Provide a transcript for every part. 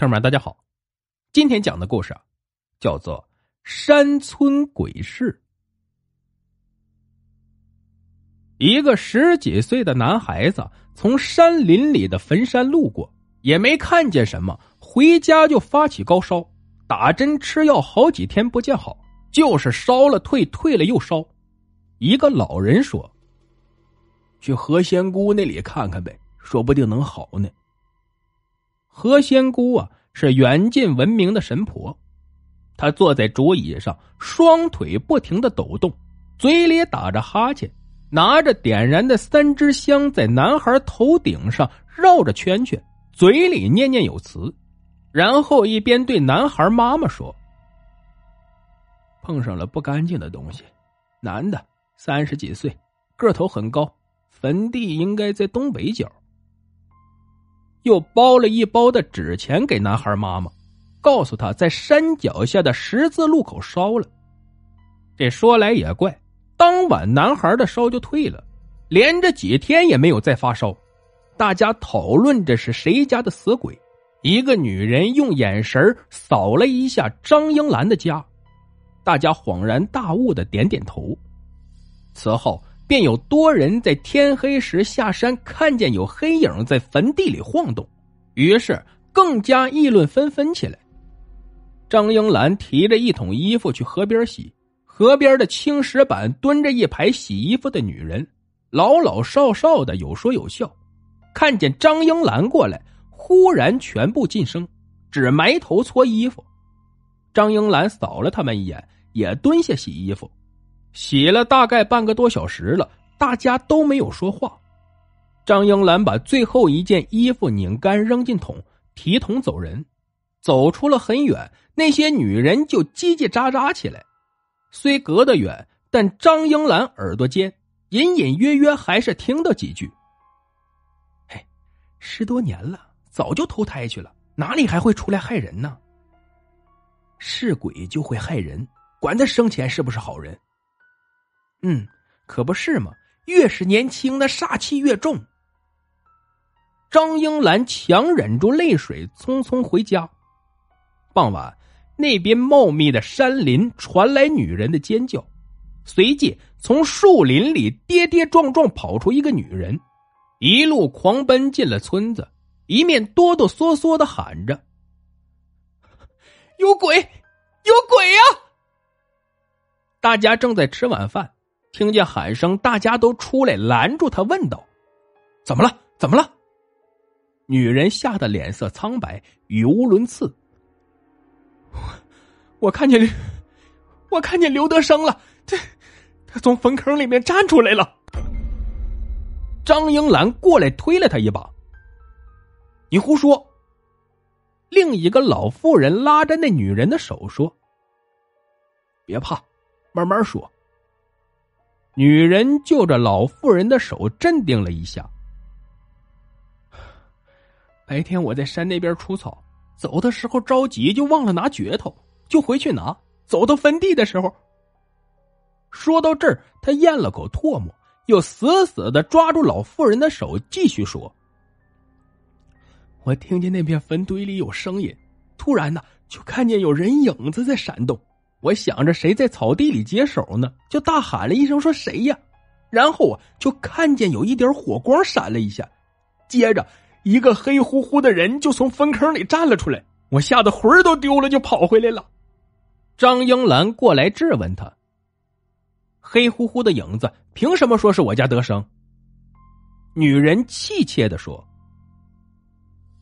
听众们，大家好，今天讲的故事啊，叫做《山村鬼事》。一个十几岁的男孩子从山林里的坟山路过，也没看见什么，回家就发起高烧，打针吃药，好几天不见好，就是烧了退，退了又烧。一个老人说：“去何仙姑那里看看呗，说不定能好呢。”何仙姑啊，是远近闻名的神婆。她坐在竹椅上，双腿不停的抖动，嘴里打着哈欠，拿着点燃的三支香，在男孩头顶上绕着圈圈，嘴里念念有词，然后一边对男孩妈妈说：“碰上了不干净的东西，男的，三十几岁，个头很高，坟地应该在东北角。”又包了一包的纸钱给男孩妈妈，告诉他在山脚下的十字路口烧了。这说来也怪，当晚男孩的烧就退了，连着几天也没有再发烧。大家讨论着是谁家的死鬼。一个女人用眼神扫了一下张英兰的家，大家恍然大悟的点点头。此后。便有多人在天黑时下山，看见有黑影在坟地里晃动，于是更加议论纷纷起来。张英兰提着一桶衣服去河边洗，河边的青石板蹲着一排洗衣服的女人，老老少少的有说有笑。看见张英兰过来，忽然全部噤声，只埋头搓衣服。张英兰扫了他们一眼，也蹲下洗衣服。洗了大概半个多小时了，大家都没有说话。张英兰把最后一件衣服拧干，扔进桶，提桶走人。走出了很远，那些女人就叽叽喳喳起来。虽隔得远，但张英兰耳朵尖，隐隐约约还是听到几句：“嘿，十多年了，早就投胎去了，哪里还会出来害人呢？是鬼就会害人，管他生前是不是好人。”嗯，可不是嘛！越是年轻，那煞气越重。张英兰强忍住泪水，匆匆回家。傍晚，那边茂密的山林传来女人的尖叫，随即从树林里跌跌撞撞跑出一个女人，一路狂奔进了村子，一面哆哆嗦嗦的喊着：“有鬼，有鬼呀！”大家正在吃晚饭。听见喊声，大家都出来拦住他，问道：“怎么了？怎么了？”女人吓得脸色苍白，语无伦次：“我看见，我看见刘德生了，他他从坟坑里面站出来了。”张英兰过来推了他一把：“你胡说！”另一个老妇人拉着那女人的手说：“别怕，慢慢说。”女人就着老妇人的手镇定了一下。白天我在山那边除草，走的时候着急，就忘了拿镢头，就回去拿。走到坟地的时候，说到这儿，他咽了口唾沫，又死死的抓住老妇人的手，继续说：“我听见那片坟堆里有声音，突然呢，就看见有人影子在闪动。”我想着谁在草地里解手呢，就大喊了一声说：“谁呀？”然后啊，就看见有一点火光闪了一下，接着一个黑乎乎的人就从坟坑里站了出来，我吓得魂儿都丢了，就跑回来了。张英兰过来质问他：“黑乎乎的影子凭什么说是我家德生？”女人气切的说：“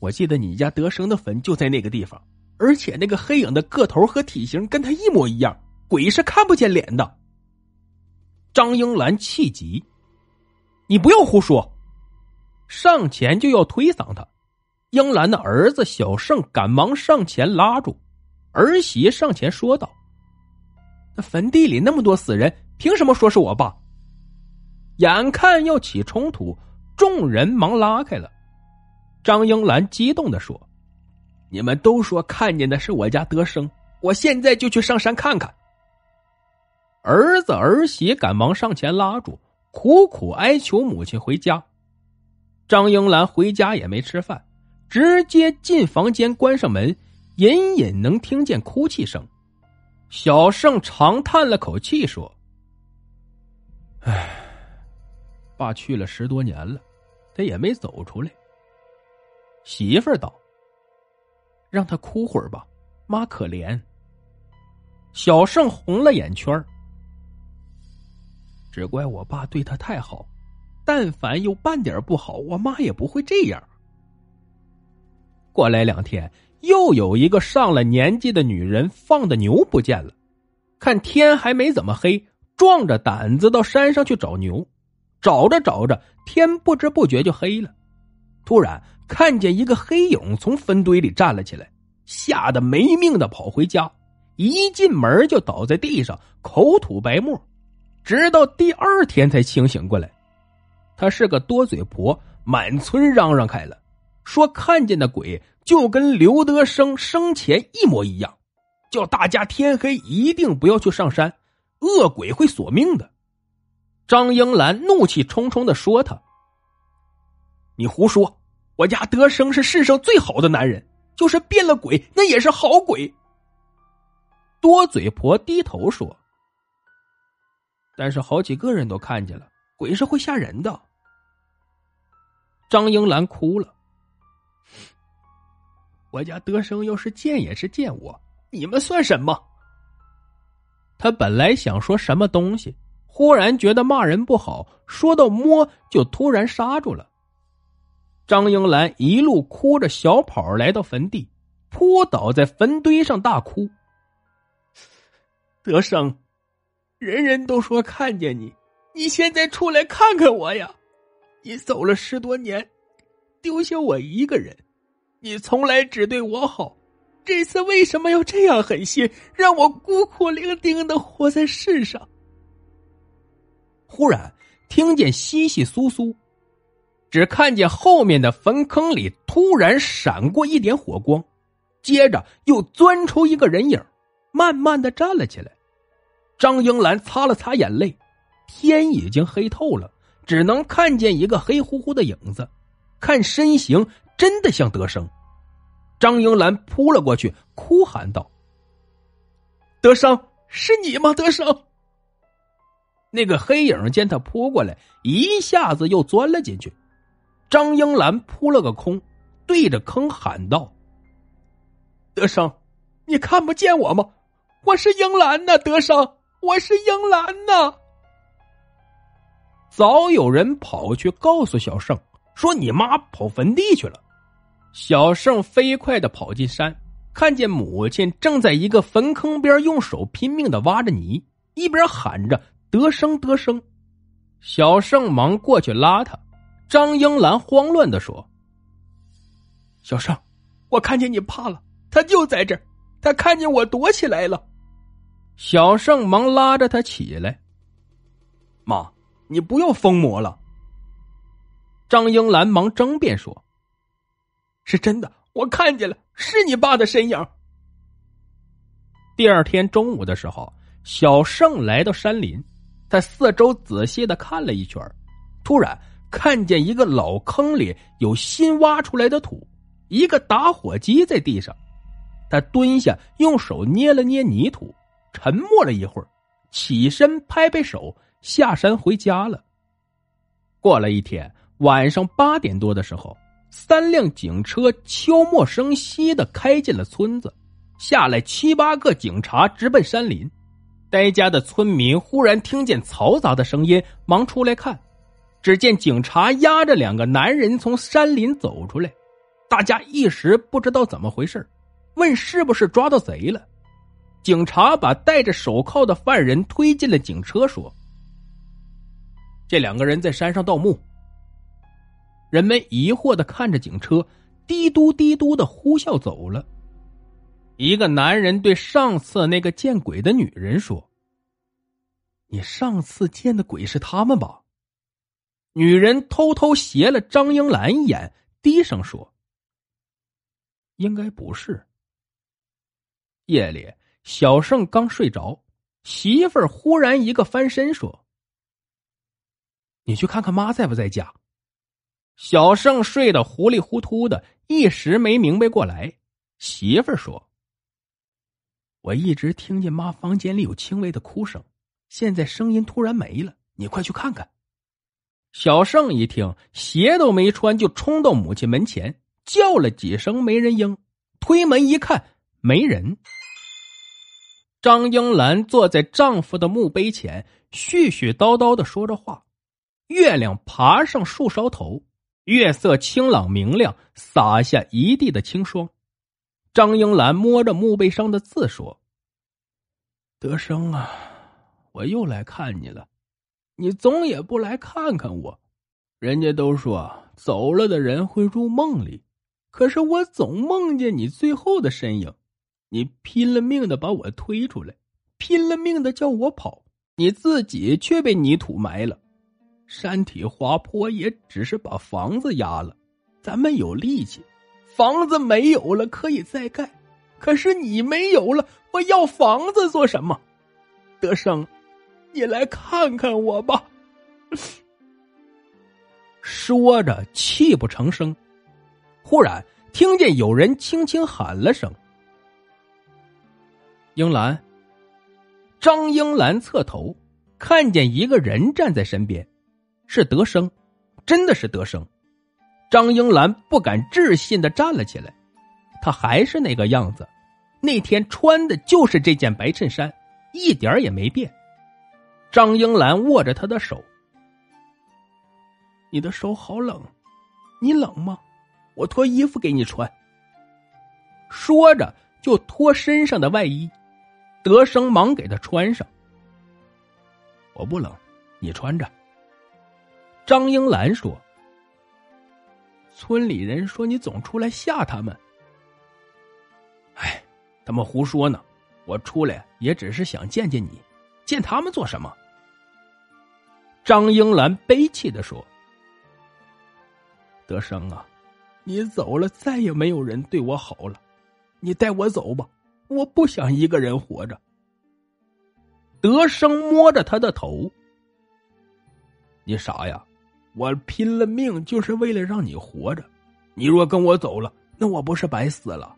我记得你家德生的坟就在那个地方。”而且那个黑影的个头和体型跟他一模一样，鬼是看不见脸的。张英兰气急：“你不要胡说！”上前就要推搡他。英兰的儿子小胜赶忙上前拉住，儿媳上前说道：“那坟地里那么多死人，凭什么说是我爸？”眼看要起冲突，众人忙拉开了。张英兰激动的说。你们都说看见的是我家德生，我现在就去上山看看。儿子儿媳赶忙上前拉住，苦苦哀求母亲回家。张英兰回家也没吃饭，直接进房间，关上门，隐隐能听见哭泣声。小盛长叹了口气，说：“唉，爸去了十多年了，他也没走出来。”媳妇儿道：“让他哭会儿吧，妈可怜。”小胜红了眼圈只怪我爸对他太好，但凡有半点不好，我妈也不会这样。过来两天，又有一个上了年纪的女人放的牛不见了。看天还没怎么黑，壮着胆子到山上去找牛。找着找着，天不知不觉就黑了。突然看见一个黑影从坟堆里站了起来，吓得没命的跑回家。一进门就倒在地上，口吐白沫，直到第二天才清醒过来。他是个多嘴婆，满村嚷嚷开了。说看见的鬼就跟刘德生生前一模一样，叫大家天黑一定不要去上山，恶鬼会索命的。张英兰怒气冲冲的说：“他，你胡说！我家德生是世上最好的男人，就是变了鬼，那也是好鬼。”多嘴婆低头说：“但是好几个人都看见了，鬼是会吓人的。”张英兰哭了。我家德生要是见也是见我，你们算什么？他本来想说什么东西，忽然觉得骂人不好，说到摸就突然刹住了。张英兰一路哭着小跑来到坟地，扑倒在坟堆上大哭。德生，人人都说看见你，你现在出来看看我呀！你走了十多年，丢下我一个人。你从来只对我好，这次为什么要这样狠心，让我孤苦伶仃的活在世上？忽然听见窸窸窣窣，只看见后面的坟坑里突然闪过一点火光，接着又钻出一个人影，慢慢的站了起来。张英兰擦了擦眼泪，天已经黑透了，只能看见一个黑乎乎的影子，看身形。真的像德生，张英兰扑了过去，哭喊道：“德生，是你吗？德生！”那个黑影见他扑过来，一下子又钻了进去。张英兰扑了个空，对着坑喊道：“德生，你看不见我吗？我是英兰呐，德生，我是英兰呐！”早有人跑去告诉小胜，说：“你妈跑坟地去了。”小胜飞快的跑进山，看见母亲正在一个坟坑边用手拼命的挖着泥，一边喊着“得生得生”。小胜忙过去拉他，张英兰慌乱的说：“小盛，我看见你怕了，他就在这儿，他看见我躲起来了。”小胜忙拉着他起来：“妈，你不要疯魔了。”张英兰忙争辩说。是真的，我看见了，是你爸的身影。第二天中午的时候，小胜来到山林，在四周仔细的看了一圈，突然看见一个老坑里有新挖出来的土，一个打火机在地上。他蹲下，用手捏了捏泥土，沉默了一会儿，起身拍拍手，下山回家了。过了一天晚上八点多的时候。三辆警车悄没声息的开进了村子，下来七八个警察直奔山林。呆家的村民忽然听见嘈杂的声音，忙出来看，只见警察押着两个男人从山林走出来，大家一时不知道怎么回事问是不是抓到贼了。警察把戴着手铐的犯人推进了警车，说：“这两个人在山上盗墓。”人们疑惑的看着警车，滴嘟滴嘟的呼啸走了。一个男人对上次那个见鬼的女人说：“你上次见的鬼是他们吧？”女人偷偷斜了张英兰一眼，低声说：“应该不是。”夜里，小胜刚睡着，媳妇儿忽然一个翻身说：“你去看看妈在不在家。”小胜睡得糊里糊涂的，一时没明白过来。媳妇儿说：“我一直听见妈房间里有轻微的哭声，现在声音突然没了，你快去看看。”小盛一听，鞋都没穿，就冲到母亲门前，叫了几声，没人应。推门一看，没人。张英兰坐在丈夫的墓碑前，絮絮叨叨的说着话。月亮爬上树梢头，月色清朗明亮，洒下一地的清霜。张英兰摸着墓碑上的字说：“德生啊，我又来看你了。”你总也不来看看我，人家都说走了的人会入梦里，可是我总梦见你最后的身影。你拼了命的把我推出来，拼了命的叫我跑，你自己却被泥土埋了。山体滑坡也只是把房子压了，咱们有力气，房子没有了可以再盖，可是你没有了，我要房子做什么？德生。你来看看我吧。说着，泣不成声。忽然听见有人轻轻喊了声：“英兰。”张英兰侧头，看见一个人站在身边，是德生，真的是德生。张英兰不敢置信的站了起来，他还是那个样子，那天穿的就是这件白衬衫，一点也没变。张英兰握着他的手，你的手好冷，你冷吗？我脱衣服给你穿。说着就脱身上的外衣，德生忙给他穿上。我不冷，你穿着。张英兰说：“村里人说你总出来吓他们。”哎，他们胡说呢！我出来也只是想见见你，见他们做什么？张英兰悲泣的说：“德生啊，你走了，再也没有人对我好了。你带我走吧，我不想一个人活着。”德生摸着他的头：“你傻呀，我拼了命就是为了让你活着。你若跟我走了，那我不是白死了？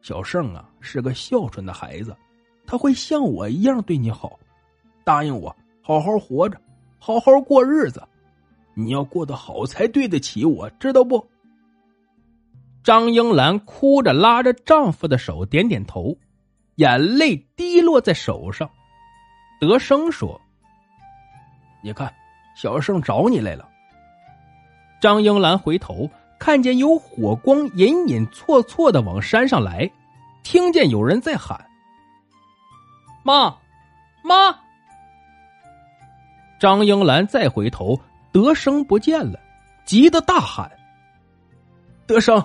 小胜啊，是个孝顺的孩子，他会像我一样对你好。答应我，好好活着。”好好过日子，你要过得好才对得起我，知道不？张英兰哭着拉着丈夫的手，点点头，眼泪滴落在手上。德生说：“你看，小盛找你来了。”张英兰回头看见有火光隐隐绰绰的往山上来，听见有人在喊：“妈，妈。”张英兰再回头，德生不见了，急得大喊：“德生，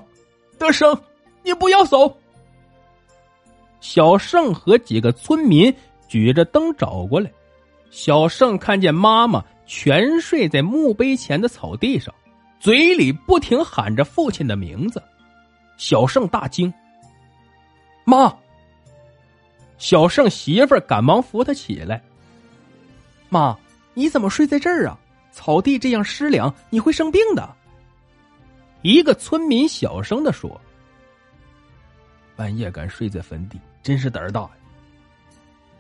德生，你不要走！”小胜和几个村民举着灯找过来。小胜看见妈妈全睡在墓碑前的草地上，嘴里不停喊着父亲的名字。小胜大惊：“妈！”小胜媳妇赶忙扶他起来：“妈。”你怎么睡在这儿啊？草地这样湿凉，你会生病的。一个村民小声的说：“半夜敢睡在坟地，真是胆儿大呀！”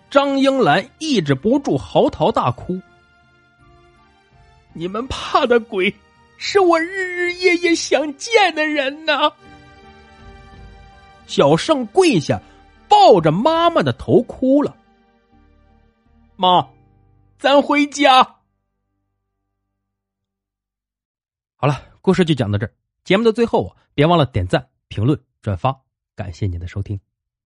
张英兰抑制不住嚎啕大哭：“你们怕的鬼，是我日日夜夜想见的人呐！”小盛跪下，抱着妈妈的头哭了：“妈。”咱回家。好了，故事就讲到这儿。节目的最后啊，别忘了点赞、评论、转发，感谢您的收听。